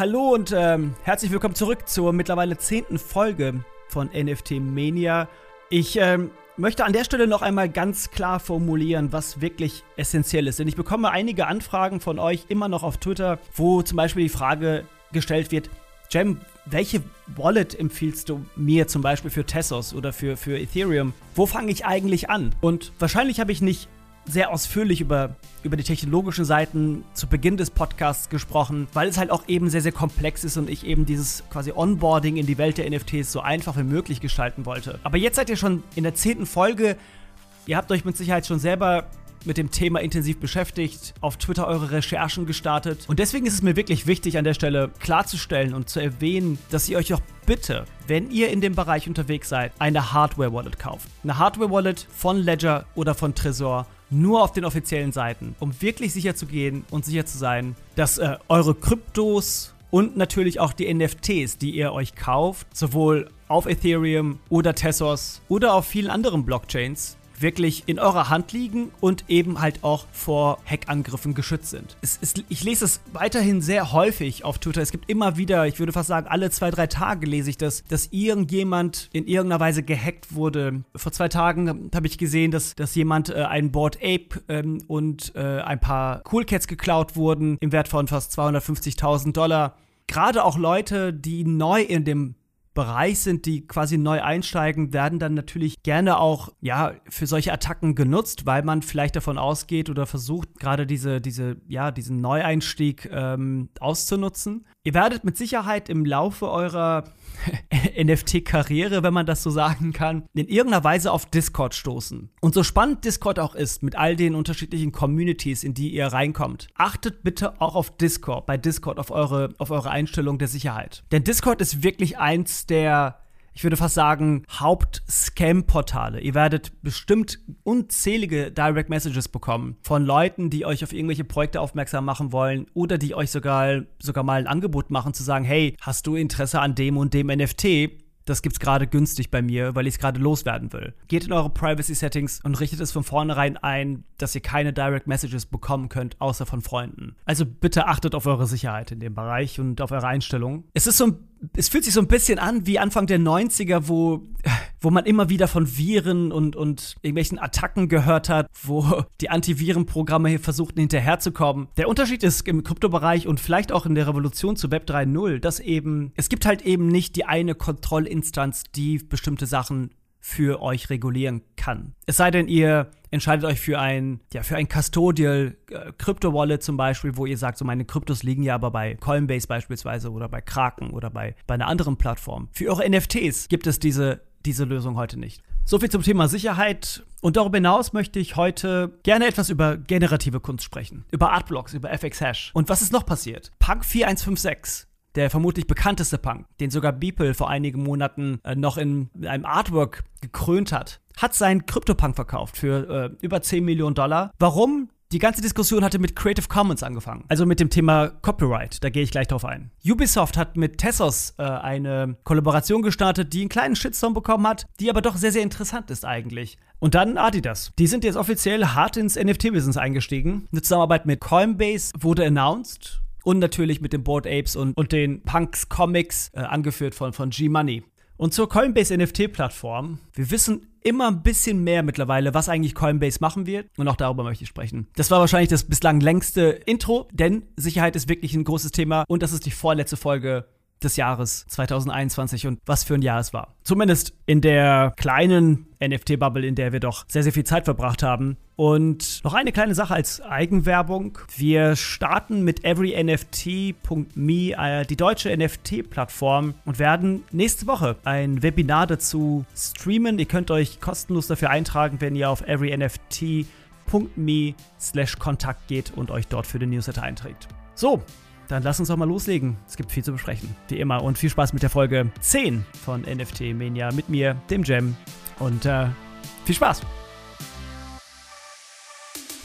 Hallo und ähm, herzlich willkommen zurück zur mittlerweile zehnten Folge von NFT Mania. Ich ähm, möchte an der Stelle noch einmal ganz klar formulieren, was wirklich essentiell ist. Denn ich bekomme einige Anfragen von euch immer noch auf Twitter, wo zum Beispiel die Frage gestellt wird, Jem, welche Wallet empfiehlst du mir zum Beispiel für Tessos oder für, für Ethereum? Wo fange ich eigentlich an? Und wahrscheinlich habe ich nicht sehr ausführlich über, über die technologischen Seiten zu Beginn des Podcasts gesprochen, weil es halt auch eben sehr, sehr komplex ist und ich eben dieses quasi Onboarding in die Welt der NFTs so einfach wie möglich gestalten wollte. Aber jetzt seid ihr schon in der zehnten Folge. Ihr habt euch mit Sicherheit schon selber mit dem Thema intensiv beschäftigt, auf Twitter eure Recherchen gestartet. Und deswegen ist es mir wirklich wichtig, an der Stelle klarzustellen und zu erwähnen, dass ihr euch auch bitte, wenn ihr in dem Bereich unterwegs seid, eine Hardware-Wallet kauft. Eine Hardware-Wallet von Ledger oder von Trezor nur auf den offiziellen Seiten, um wirklich sicher zu gehen und sicher zu sein, dass äh, eure Kryptos und natürlich auch die NFTs, die ihr euch kauft, sowohl auf Ethereum oder Tezos oder auf vielen anderen Blockchains, wirklich in eurer Hand liegen und eben halt auch vor Hackangriffen geschützt sind. Es ist, ich lese es weiterhin sehr häufig auf Twitter. Es gibt immer wieder, ich würde fast sagen, alle zwei, drei Tage lese ich das, dass irgendjemand in irgendeiner Weise gehackt wurde. Vor zwei Tagen habe ich gesehen, dass, dass jemand äh, ein Board Ape ähm, und äh, ein paar Cool Cats geklaut wurden im Wert von fast 250.000 Dollar gerade auch Leute, die neu in dem Bereich sind, die quasi neu einsteigen, werden dann natürlich gerne auch ja für solche Attacken genutzt, weil man vielleicht davon ausgeht oder versucht gerade diese diese ja diesen Neueinstieg ähm, auszunutzen. Ihr werdet mit Sicherheit im Laufe eurer NFT-Karriere, wenn man das so sagen kann, in irgendeiner Weise auf Discord stoßen. Und so spannend Discord auch ist, mit all den unterschiedlichen Communities, in die ihr reinkommt, achtet bitte auch auf Discord, bei Discord auf eure, auf eure Einstellung der Sicherheit. Denn Discord ist wirklich eins der ich würde fast sagen, Haupt-Scam-Portale. Ihr werdet bestimmt unzählige Direct Messages bekommen von Leuten, die euch auf irgendwelche Projekte aufmerksam machen wollen oder die euch sogar, sogar mal ein Angebot machen, zu sagen, hey, hast du Interesse an dem und dem NFT? Das gibt's gerade günstig bei mir, weil ich es gerade loswerden will. Geht in eure Privacy Settings und richtet es von vornherein ein, dass ihr keine Direct Messages bekommen könnt, außer von Freunden. Also bitte achtet auf eure Sicherheit in dem Bereich und auf eure Einstellungen. Es ist so ein es fühlt sich so ein bisschen an wie Anfang der 90er, wo, wo man immer wieder von Viren und, und irgendwelchen Attacken gehört hat, wo die Antivirenprogramme hier versuchten hinterherzukommen. Der Unterschied ist im Kryptobereich und vielleicht auch in der Revolution zu Web 3.0, dass eben, es gibt halt eben nicht die eine Kontrollinstanz, die bestimmte Sachen für euch regulieren kann. Es sei denn, ihr entscheidet euch für ein, ja, für ein Custodial äh, Crypto Wallet zum Beispiel, wo ihr sagt, so meine Kryptos liegen ja aber bei Coinbase beispielsweise oder bei Kraken oder bei, bei einer anderen Plattform. Für eure NFTs gibt es diese, diese Lösung heute nicht. So viel zum Thema Sicherheit. Und darüber hinaus möchte ich heute gerne etwas über generative Kunst sprechen. Über Artblocks, über FX Hash. Und was ist noch passiert? Punk 4156 der vermutlich bekannteste Punk, den sogar Beeple vor einigen Monaten äh, noch in einem Artwork gekrönt hat, hat seinen Crypto-Punk verkauft für äh, über 10 Millionen Dollar. Warum? Die ganze Diskussion hatte mit Creative Commons angefangen, also mit dem Thema Copyright. Da gehe ich gleich drauf ein. Ubisoft hat mit Tessos äh, eine Kollaboration gestartet, die einen kleinen Shitstorm bekommen hat, die aber doch sehr, sehr interessant ist eigentlich. Und dann Adidas. Die sind jetzt offiziell hart ins NFT-Business eingestiegen. Eine Zusammenarbeit mit Coinbase wurde announced und natürlich mit den Board Apes und, und den Punks Comics, äh, angeführt von, von G-Money. Und zur Coinbase NFT-Plattform. Wir wissen immer ein bisschen mehr mittlerweile, was eigentlich Coinbase machen wird. Und auch darüber möchte ich sprechen. Das war wahrscheinlich das bislang längste Intro, denn Sicherheit ist wirklich ein großes Thema. Und das ist die vorletzte Folge des Jahres 2021 und was für ein Jahr es war. Zumindest in der kleinen NFT-Bubble, in der wir doch sehr, sehr viel Zeit verbracht haben. Und noch eine kleine Sache als Eigenwerbung. Wir starten mit everynft.me, äh, die deutsche NFT-Plattform, und werden nächste Woche ein Webinar dazu streamen. Ihr könnt euch kostenlos dafür eintragen, wenn ihr auf everynft.me slash Kontakt geht und euch dort für den Newsletter einträgt. So, dann lass uns doch mal loslegen. Es gibt viel zu besprechen, wie immer. Und viel Spaß mit der Folge 10 von NFT Mania mit mir, dem Jam. Und äh, viel Spaß!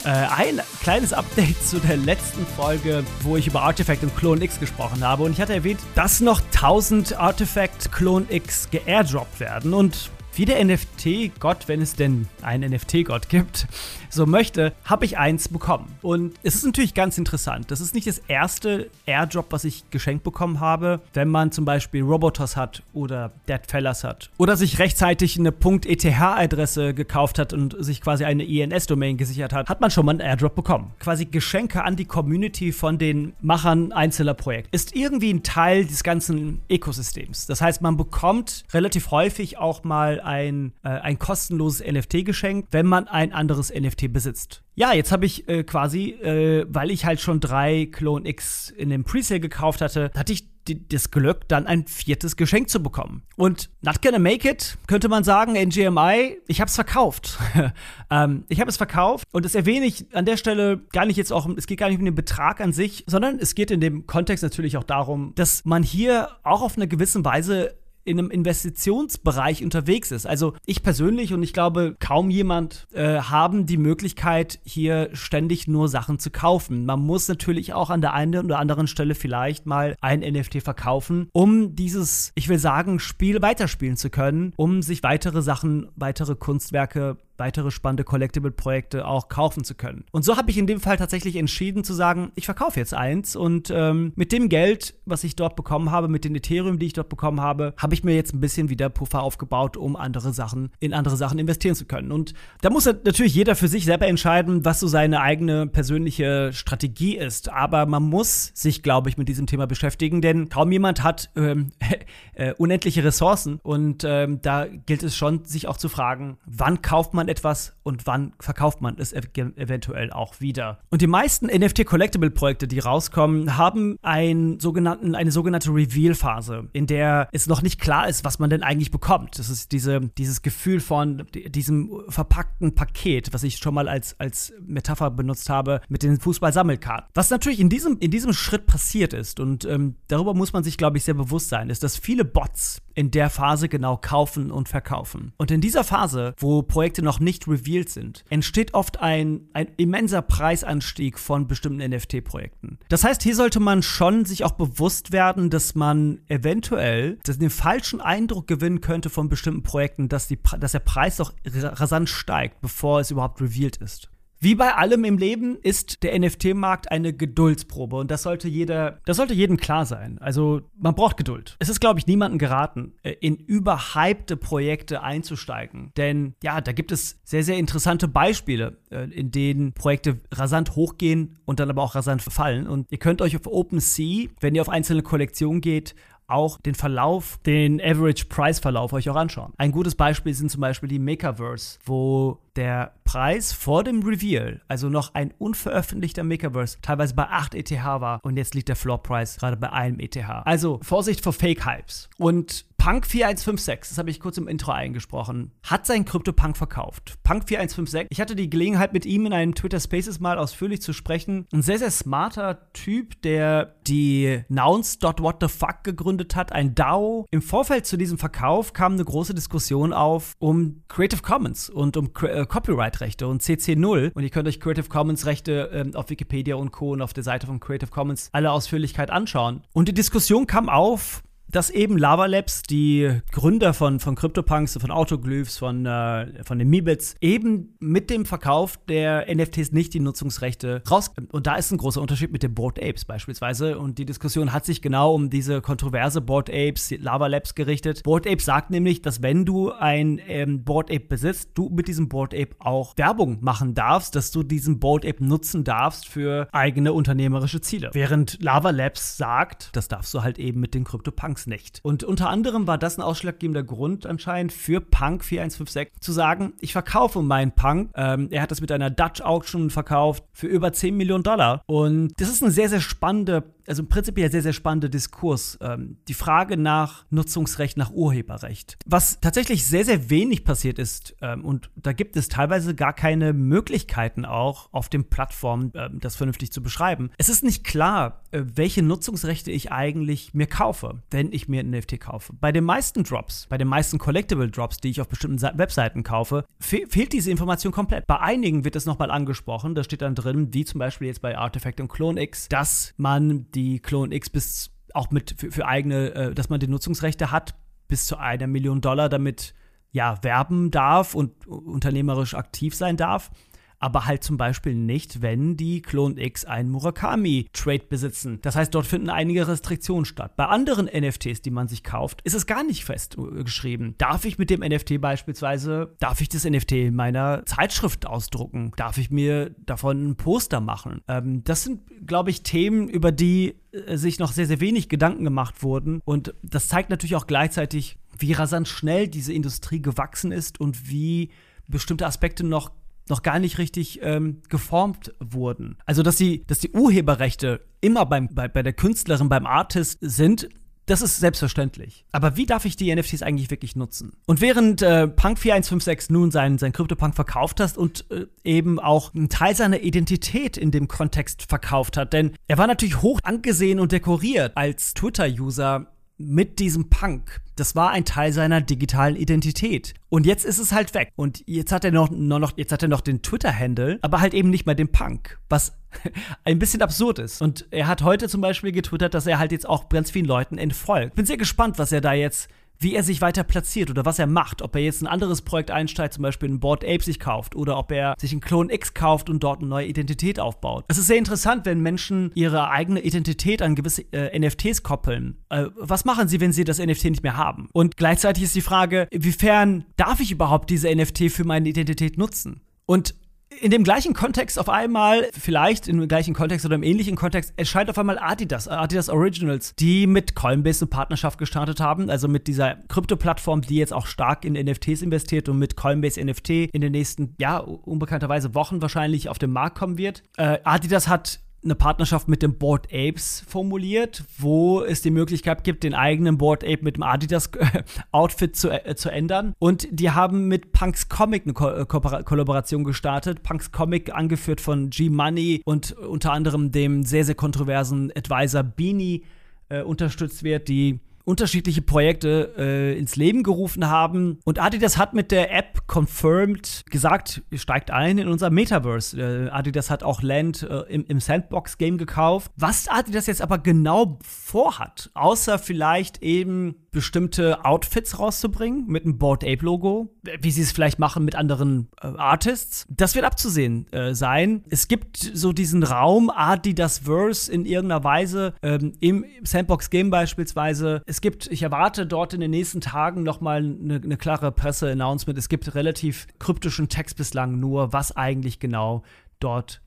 Äh, ein kleines Update zu der letzten Folge, wo ich über Artifact und Clone X gesprochen habe. Und ich hatte erwähnt, dass noch 1000 Artifact Clone X geairdroppt werden. Und Wie der NFT-Gott, wenn es denn einen NFT-Gott gibt, so möchte, habe ich eins bekommen. Und es ist natürlich ganz interessant. Das ist nicht das erste Airdrop, was ich geschenkt bekommen habe, wenn man zum Beispiel Robotos hat oder Deadfellas hat. Oder sich rechtzeitig eine .eth-Adresse gekauft hat und sich quasi eine INS-Domain gesichert hat, hat man schon mal einen Airdrop bekommen. Quasi Geschenke an die Community von den Machern einzelner Projekte. Ist irgendwie ein Teil des ganzen Ökosystems. Das heißt, man bekommt relativ häufig auch mal ein, äh, ein kostenloses NFT geschenkt, wenn man ein anderes NFT besitzt. Ja, jetzt habe ich äh, quasi, äh, weil ich halt schon drei Clone X in dem Presale gekauft hatte, hatte ich das Glück, dann ein viertes Geschenk zu bekommen. Und not gonna make it, könnte man sagen, in GMI, ich habe es verkauft. ähm, ich habe es verkauft und das erwähne ich an der Stelle gar nicht jetzt auch, es geht gar nicht um den Betrag an sich, sondern es geht in dem Kontext natürlich auch darum, dass man hier auch auf eine gewisse Weise in einem Investitionsbereich unterwegs ist. Also ich persönlich und ich glaube kaum jemand äh, haben die Möglichkeit, hier ständig nur Sachen zu kaufen. Man muss natürlich auch an der einen oder anderen Stelle vielleicht mal ein NFT verkaufen, um dieses, ich will sagen, Spiel weiterspielen zu können, um sich weitere Sachen, weitere Kunstwerke weitere spannende Collectible-Projekte auch kaufen zu können. Und so habe ich in dem Fall tatsächlich entschieden zu sagen, ich verkaufe jetzt eins und ähm, mit dem Geld, was ich dort bekommen habe, mit den Ethereum, die ich dort bekommen habe, habe ich mir jetzt ein bisschen wieder Puffer aufgebaut, um andere Sachen in andere Sachen investieren zu können. Und da muss natürlich jeder für sich selber entscheiden, was so seine eigene persönliche Strategie ist. Aber man muss sich, glaube ich, mit diesem Thema beschäftigen, denn kaum jemand hat ähm, äh, unendliche Ressourcen und ähm, da gilt es schon, sich auch zu fragen, wann kauft man man etwas und wann verkauft man es ev eventuell auch wieder. Und die meisten NFT-Collectible-Projekte, die rauskommen, haben einen sogenannten, eine sogenannte Reveal-Phase, in der es noch nicht klar ist, was man denn eigentlich bekommt. Das ist diese, dieses Gefühl von diesem verpackten Paket, was ich schon mal als, als Metapher benutzt habe, mit den Fußball-Sammelkarten. Was natürlich in diesem, in diesem Schritt passiert ist, und ähm, darüber muss man sich, glaube ich, sehr bewusst sein, ist, dass viele Bots in der Phase genau kaufen und verkaufen. Und in dieser Phase, wo Projekte noch nicht revealed sind, entsteht oft ein, ein immenser Preisanstieg von bestimmten NFT-Projekten. Das heißt, hier sollte man schon sich auch bewusst werden, dass man eventuell den falschen Eindruck gewinnen könnte von bestimmten Projekten, dass, die, dass der Preis doch rasant steigt, bevor es überhaupt revealed ist. Wie bei allem im Leben ist der NFT-Markt eine Geduldsprobe und das sollte jeder, das sollte jedem klar sein. Also man braucht Geduld. Es ist, glaube ich, niemandem geraten, äh, in überhypte Projekte einzusteigen, denn ja, da gibt es sehr, sehr interessante Beispiele, äh, in denen Projekte rasant hochgehen und dann aber auch rasant verfallen. Und ihr könnt euch auf OpenSea, wenn ihr auf einzelne Kollektionen geht, auch den Verlauf, den Average Price Verlauf euch auch anschauen. Ein gutes Beispiel sind zum Beispiel die Makerverse, wo der Preis vor dem Reveal, also noch ein unveröffentlichter Makerverse, teilweise bei 8 ETH war und jetzt liegt der Floor Price gerade bei einem ETH. Also Vorsicht vor Fake Hypes. Und Punk 4156, das habe ich kurz im Intro eingesprochen, hat sein CryptoPunk verkauft. Punk 4156, ich hatte die Gelegenheit mit ihm in einem Twitter Spaces mal ausführlich zu sprechen. Ein sehr, sehr smarter Typ, der die Nouns.whatthefuck gegründet hat, ein DAO. Im Vorfeld zu diesem Verkauf kam eine große Diskussion auf um Creative Commons und um äh, Copyright-Rechte und CC0. Und ihr könnt euch Creative Commons-Rechte ähm, auf Wikipedia und Co. und auf der Seite von Creative Commons alle Ausführlichkeit anschauen. Und die Diskussion kam auf, dass eben Lava Labs, die Gründer von, von CryptoPunks, von Autoglyphs, von, äh, von den Meebits, eben mit dem Verkauf der NFTs nicht die Nutzungsrechte raus. Und da ist ein großer Unterschied mit den Board Apes beispielsweise. Und die Diskussion hat sich genau um diese kontroverse Board Apes, Lava Labs gerichtet. Board Ape sagt nämlich, dass wenn du ein ähm, Board Ape besitzt, du mit diesem Board Ape auch Werbung machen darfst, dass du diesen Board Ape nutzen darfst für eigene unternehmerische Ziele. Während Lava Labs sagt, das darfst du halt eben mit den CryptoPunks Punks nicht. Und unter anderem war das ein ausschlaggebender Grund anscheinend für Punk 4156 zu sagen, ich verkaufe meinen Punk. Ähm, er hat das mit einer Dutch Auction verkauft für über 10 Millionen Dollar. Und das ist eine sehr, sehr spannende also prinzipiell sehr, sehr spannender Diskurs. Ähm, die Frage nach Nutzungsrecht, nach Urheberrecht. Was tatsächlich sehr, sehr wenig passiert ist, ähm, und da gibt es teilweise gar keine Möglichkeiten auch auf den Plattformen, ähm, das vernünftig zu beschreiben. Es ist nicht klar, äh, welche Nutzungsrechte ich eigentlich mir kaufe, wenn ich mir ein NFT kaufe. Bei den meisten Drops, bei den meisten Collectible Drops, die ich auf bestimmten Webseiten kaufe, fe fehlt diese Information komplett. Bei einigen wird das nochmal angesprochen, da steht dann drin, wie zum Beispiel jetzt bei Artifact und CloneX, dass man die Clone X bis auch mit für, für eigene, äh, dass man die Nutzungsrechte hat, bis zu einer Million Dollar, damit ja, werben darf und unternehmerisch aktiv sein darf aber halt zum Beispiel nicht, wenn die Clone X einen Murakami-Trade besitzen. Das heißt, dort finden einige Restriktionen statt. Bei anderen NFTs, die man sich kauft, ist es gar nicht festgeschrieben. Darf ich mit dem NFT beispielsweise, darf ich das NFT in meiner Zeitschrift ausdrucken? Darf ich mir davon ein Poster machen? Ähm, das sind, glaube ich, Themen, über die äh, sich noch sehr, sehr wenig Gedanken gemacht wurden. Und das zeigt natürlich auch gleichzeitig, wie rasant schnell diese Industrie gewachsen ist und wie bestimmte Aspekte noch noch gar nicht richtig ähm, geformt wurden. Also, dass die, dass die Urheberrechte immer beim, bei, bei der Künstlerin, beim Artist sind, das ist selbstverständlich. Aber wie darf ich die NFTs eigentlich wirklich nutzen? Und während äh, Punk 4156 nun sein, sein CryptoPunk verkauft hat und äh, eben auch einen Teil seiner Identität in dem Kontext verkauft hat, denn er war natürlich hoch angesehen und dekoriert als Twitter-User mit diesem Punk. Das war ein Teil seiner digitalen Identität. Und jetzt ist es halt weg. Und jetzt hat er noch, noch, jetzt hat er noch den Twitter-Handle, aber halt eben nicht mehr den Punk. Was ein bisschen absurd ist. Und er hat heute zum Beispiel getwittert, dass er halt jetzt auch ganz vielen Leuten entfolgt. Bin sehr gespannt, was er da jetzt wie er sich weiter platziert oder was er macht. Ob er jetzt ein anderes Projekt einsteigt, zum Beispiel ein Board Ape sich kauft oder ob er sich einen Clone X kauft und dort eine neue Identität aufbaut. Es ist sehr interessant, wenn Menschen ihre eigene Identität an gewisse äh, NFTs koppeln. Äh, was machen sie, wenn sie das NFT nicht mehr haben? Und gleichzeitig ist die Frage, inwiefern darf ich überhaupt diese NFT für meine Identität nutzen? Und in dem gleichen Kontext auf einmal, vielleicht im gleichen Kontext oder im ähnlichen Kontext, erscheint auf einmal Adidas, Adidas Originals, die mit Coinbase eine Partnerschaft gestartet haben, also mit dieser Krypto-Plattform, die jetzt auch stark in NFTs investiert und mit Coinbase NFT in den nächsten, ja, unbekannterweise Wochen wahrscheinlich auf den Markt kommen wird. Äh, Adidas hat eine Partnerschaft mit dem Board Apes formuliert, wo es die Möglichkeit gibt, den eigenen Board Ape mit dem Adidas Outfit zu, äh, zu ändern. Und die haben mit Punks Comic eine Ko äh, Ko Kollaboration gestartet. Punks Comic angeführt von G-Money und unter anderem dem sehr, sehr kontroversen Advisor Beanie äh, unterstützt wird, die unterschiedliche Projekte äh, ins Leben gerufen haben. Und Adidas hat mit der App Confirmed gesagt, steigt ein in unser Metaverse. Äh, Adidas hat auch Land äh, im, im Sandbox-Game gekauft. Was Adidas jetzt aber genau vorhat, außer vielleicht eben bestimmte Outfits rauszubringen mit einem Board Ape Logo, wie sie es vielleicht machen mit anderen äh, Artists. Das wird abzusehen äh, sein. Es gibt so diesen Raum Adidas Verse in irgendeiner Weise ähm, im Sandbox Game beispielsweise. Es gibt, ich erwarte dort in den nächsten Tagen noch mal eine, eine klare Presse-Announcement. Es gibt relativ kryptischen Text bislang nur, was eigentlich genau dort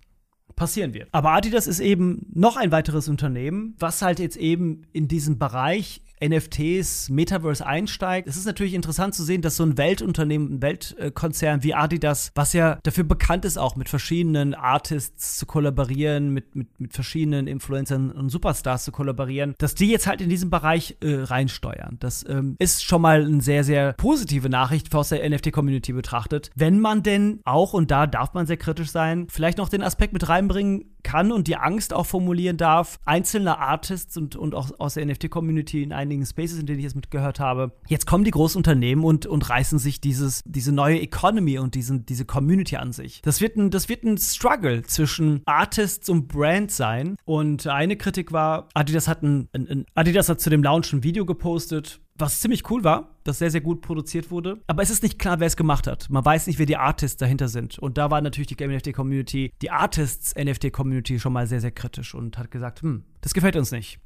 passieren wird. Aber Adidas ist eben noch ein weiteres Unternehmen, was halt jetzt eben in diesem Bereich NFTs, Metaverse einsteigt. Es ist natürlich interessant zu sehen, dass so ein Weltunternehmen, ein Weltkonzern wie Adidas, was ja dafür bekannt ist, auch mit verschiedenen Artists zu kollaborieren, mit, mit, mit verschiedenen Influencern und Superstars zu kollaborieren, dass die jetzt halt in diesen Bereich äh, reinsteuern. Das ähm, ist schon mal eine sehr, sehr positive Nachricht aus der NFT-Community betrachtet. Wenn man denn auch, und da darf man sehr kritisch sein, vielleicht noch den Aspekt mit reinbringen kann und die Angst auch formulieren darf, einzelne Artists und, und auch aus der NFT-Community in einigen Spaces, in denen ich es mitgehört habe, jetzt kommen die Großunternehmen und, und reißen sich dieses, diese neue Economy und diesen, diese Community an sich. Das wird, ein, das wird ein Struggle zwischen Artists und Brands sein. Und eine Kritik war, Adidas hat, ein, ein, ein Adidas hat zu dem Launch ein Video gepostet, was ziemlich cool war, das sehr, sehr gut produziert wurde. Aber es ist nicht klar, wer es gemacht hat. Man weiß nicht, wer die Artists dahinter sind. Und da war natürlich die NFT-Community, die Artists-NFT-Community schon mal sehr, sehr kritisch und hat gesagt, hm, das gefällt uns nicht.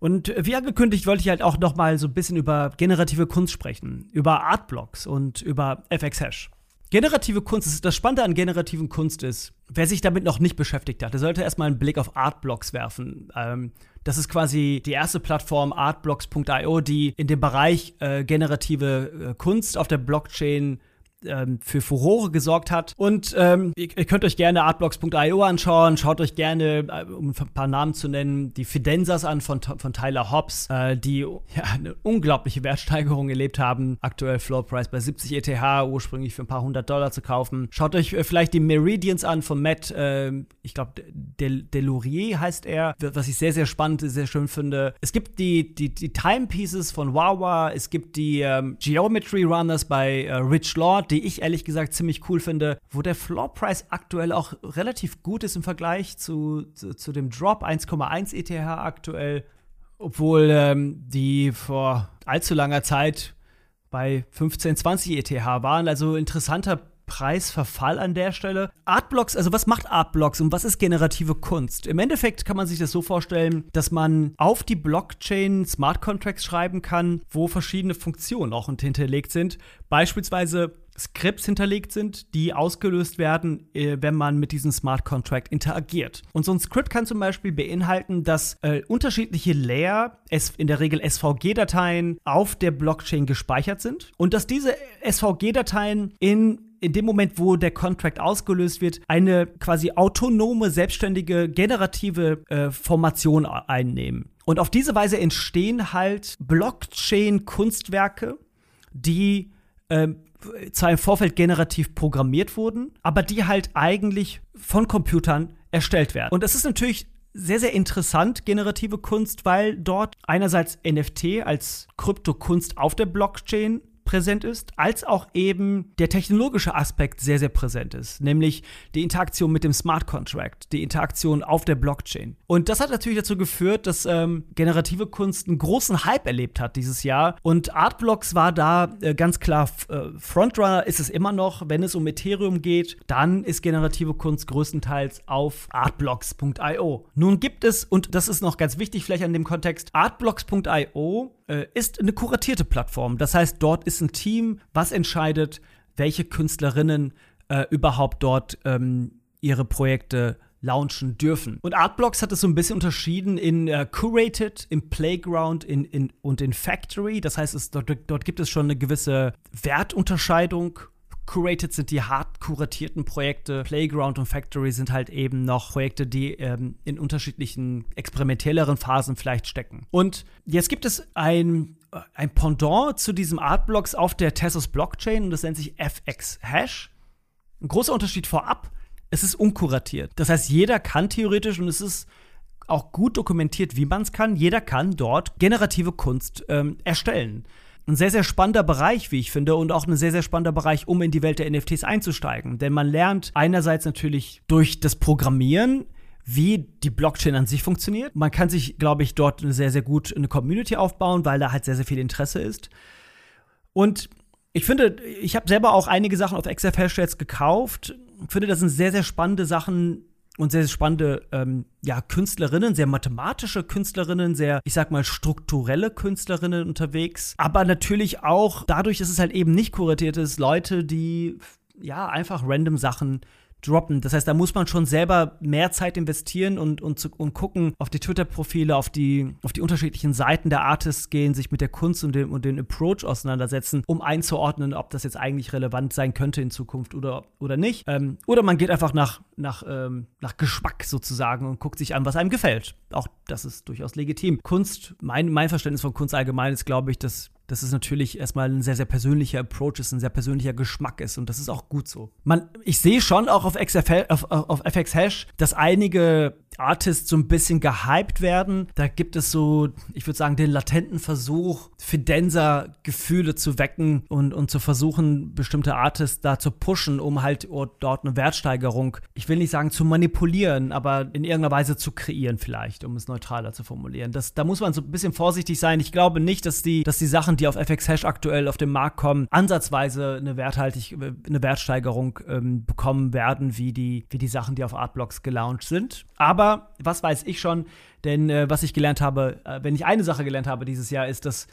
Und wie angekündigt, wollte ich halt auch noch mal so ein bisschen über generative Kunst sprechen, über Artblocks und über FX-Hash. Generative Kunst, das Spannende an generativen Kunst ist, wer sich damit noch nicht beschäftigt hat, der sollte erstmal einen Blick auf Artblocks werfen. Ähm, das ist quasi die erste Plattform artblocks.io, die in dem Bereich äh, generative äh, Kunst auf der Blockchain ähm, für Furore gesorgt hat. Und ähm, ihr, ihr, könnt euch gerne artblocks.io anschauen. Schaut euch gerne, äh, um ein paar Namen zu nennen, die Fidensas an von, von Tyler Hobbs, äh, die ja, eine unglaubliche Wertsteigerung erlebt haben. Aktuell Floor Price bei 70 ETH, ursprünglich für ein paar hundert Dollar zu kaufen. Schaut euch äh, vielleicht die Meridians an von Matt, äh, ich glaube, Del Delorier heißt er, was ich sehr, sehr spannend, sehr schön finde. Es gibt die, die, die Timepieces von Wawa, es gibt die ähm, Geometry Runners bei äh, Rich Lord, die ich ehrlich gesagt ziemlich cool finde, wo der Floor Price aktuell auch relativ gut ist im Vergleich zu, zu, zu dem Drop 1,1 ETH aktuell, obwohl ähm, die vor allzu langer Zeit bei 1520 ETH waren. Also interessanter Preisverfall an der Stelle. Artblocks, also was macht Artblocks und was ist generative Kunst? Im Endeffekt kann man sich das so vorstellen, dass man auf die Blockchain Smart Contracts schreiben kann, wo verschiedene Funktionen auch hinterlegt sind. Beispielsweise Skripts hinterlegt sind, die ausgelöst werden, äh, wenn man mit diesem Smart Contract interagiert. Und so ein Skript kann zum Beispiel beinhalten, dass äh, unterschiedliche Layer, in der Regel SVG-Dateien, auf der Blockchain gespeichert sind und dass diese SVG-Dateien in in dem Moment, wo der Contract ausgelöst wird, eine quasi autonome, selbstständige, generative äh, Formation einnehmen. Und auf diese Weise entstehen halt Blockchain-Kunstwerke, die äh, zwar im Vorfeld generativ programmiert wurden, aber die halt eigentlich von Computern erstellt werden. Und das ist natürlich sehr, sehr interessant, generative Kunst, weil dort einerseits NFT als Kryptokunst auf der Blockchain präsent ist, als auch eben der technologische Aspekt sehr, sehr präsent ist, nämlich die Interaktion mit dem Smart Contract, die Interaktion auf der Blockchain. Und das hat natürlich dazu geführt, dass ähm, generative Kunst einen großen Hype erlebt hat dieses Jahr. Und Artblocks war da äh, ganz klar äh, Frontrunner, ist es immer noch. Wenn es um Ethereum geht, dann ist generative Kunst größtenteils auf artblocks.io. Nun gibt es, und das ist noch ganz wichtig vielleicht an dem Kontext, artblocks.io äh, ist eine kuratierte Plattform. Das heißt, dort ist ein Team, was entscheidet, welche Künstlerinnen äh, überhaupt dort ähm, ihre Projekte launchen dürfen. Und Artblocks hat es so ein bisschen unterschieden in uh, Curated, im Playground in, in, und in Factory. Das heißt, es, dort, dort gibt es schon eine gewisse Wertunterscheidung Curated sind die hart kuratierten Projekte. Playground und Factory sind halt eben noch Projekte, die ähm, in unterschiedlichen experimentelleren Phasen vielleicht stecken. Und jetzt gibt es ein, äh, ein Pendant zu diesem Artblocks auf der Tezos Blockchain und das nennt sich FX Hash. Ein großer Unterschied vorab, es ist unkuratiert. Das heißt, jeder kann theoretisch und es ist auch gut dokumentiert, wie man es kann. Jeder kann dort generative Kunst ähm, erstellen ein sehr, sehr spannender Bereich, wie ich finde, und auch ein sehr, sehr spannender Bereich, um in die Welt der NFTs einzusteigen. Denn man lernt einerseits natürlich durch das Programmieren, wie die Blockchain an sich funktioniert. Man kann sich, glaube ich, dort sehr, sehr gut eine Community aufbauen, weil da halt sehr, sehr viel Interesse ist. Und ich finde, ich habe selber auch einige Sachen auf XFhash jetzt gekauft. Ich finde, das sind sehr, sehr spannende Sachen, und sehr spannende ähm, ja, Künstlerinnen, sehr mathematische Künstlerinnen, sehr, ich sag mal, strukturelle Künstlerinnen unterwegs. Aber natürlich auch dadurch, dass es halt eben nicht kuratiert ist, Leute, die ja einfach random Sachen droppen. Das heißt, da muss man schon selber mehr Zeit investieren und, und, zu, und gucken auf die Twitter-Profile, auf die, auf die unterschiedlichen Seiten der Artists gehen, sich mit der Kunst und dem, und dem Approach auseinandersetzen, um einzuordnen, ob das jetzt eigentlich relevant sein könnte in Zukunft oder, oder nicht. Ähm, oder man geht einfach nach, nach, ähm, nach Geschmack sozusagen und guckt sich an, was einem gefällt. Auch das ist durchaus legitim. Kunst, mein, mein Verständnis von Kunst allgemein ist, glaube ich, dass dass es natürlich erstmal ein sehr, sehr persönlicher Approach ist, ein sehr persönlicher Geschmack ist und das ist auch gut so. Man, ich sehe schon auch auf, XFL, auf, auf FX Hash, dass einige Artists so ein bisschen gehypt werden. Da gibt es so, ich würde sagen, den latenten Versuch, Fidenza-Gefühle zu wecken und, und zu versuchen, bestimmte Artists da zu pushen, um halt dort eine Wertsteigerung, ich will nicht sagen zu manipulieren, aber in irgendeiner Weise zu kreieren vielleicht, um es neutraler zu formulieren. Das, da muss man so ein bisschen vorsichtig sein. Ich glaube nicht, dass die, dass die Sachen, die auf FX Hash aktuell auf den Markt kommen, ansatzweise eine werthaltig, eine Wertsteigerung ähm, bekommen werden, wie die, wie die Sachen, die auf Artblocks gelauncht sind. Aber aber was weiß ich schon, denn äh, was ich gelernt habe, äh, wenn ich eine Sache gelernt habe dieses Jahr, ist, dass,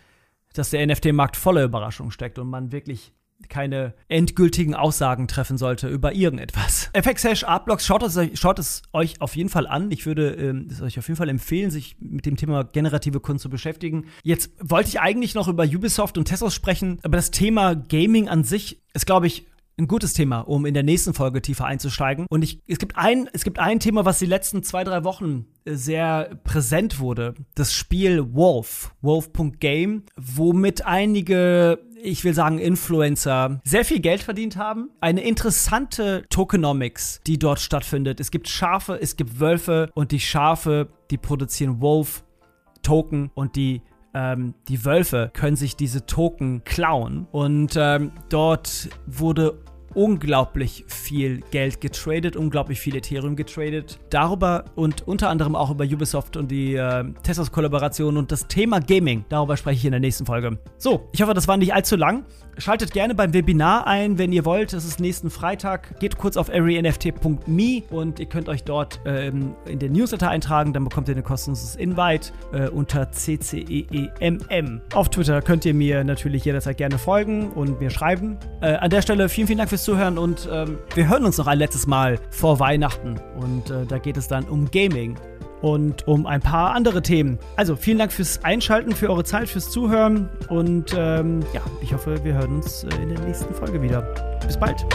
dass der NFT-Markt voller Überraschungen steckt und man wirklich keine endgültigen Aussagen treffen sollte über irgendetwas. FXHash Artblocks, schaut es, schaut es euch auf jeden Fall an. Ich würde ähm, es euch auf jeden Fall empfehlen, sich mit dem Thema generative Kunst zu beschäftigen. Jetzt wollte ich eigentlich noch über Ubisoft und Tessos sprechen, aber das Thema Gaming an sich ist, glaube ich, ein gutes Thema, um in der nächsten Folge tiefer einzusteigen. Und ich, es, gibt ein, es gibt ein Thema, was die letzten zwei, drei Wochen äh, sehr präsent wurde. Das Spiel Wolf, Wolf.game, womit einige, ich will sagen, Influencer sehr viel Geld verdient haben. Eine interessante Tokenomics, die dort stattfindet. Es gibt Schafe, es gibt Wölfe und die Schafe, die produzieren Wolf-Token und die ähm, die Wölfe können sich diese Token klauen. Und ähm, dort wurde unglaublich viel Geld getradet, unglaublich viel Ethereum getradet. Darüber und unter anderem auch über Ubisoft und die äh, Teslas-Kollaboration und das Thema Gaming. Darüber spreche ich in der nächsten Folge. So, ich hoffe, das war nicht allzu lang. Schaltet gerne beim Webinar ein, wenn ihr wollt. Es ist nächsten Freitag. Geht kurz auf everynft.me und ihr könnt euch dort ähm, in den Newsletter eintragen. Dann bekommt ihr ein kostenloses Invite äh, unter CCEEMM. Auf Twitter könnt ihr mir natürlich jederzeit gerne folgen und mir schreiben. Äh, an der Stelle vielen, vielen Dank fürs Zuhören und ähm, wir hören uns noch ein letztes Mal vor Weihnachten. Und äh, da geht es dann um Gaming und um ein paar andere Themen. Also vielen Dank fürs Einschalten, für eure Zeit, fürs Zuhören und ähm, ja, ich hoffe, wir hören uns äh, in der nächsten Folge wieder. Bis bald.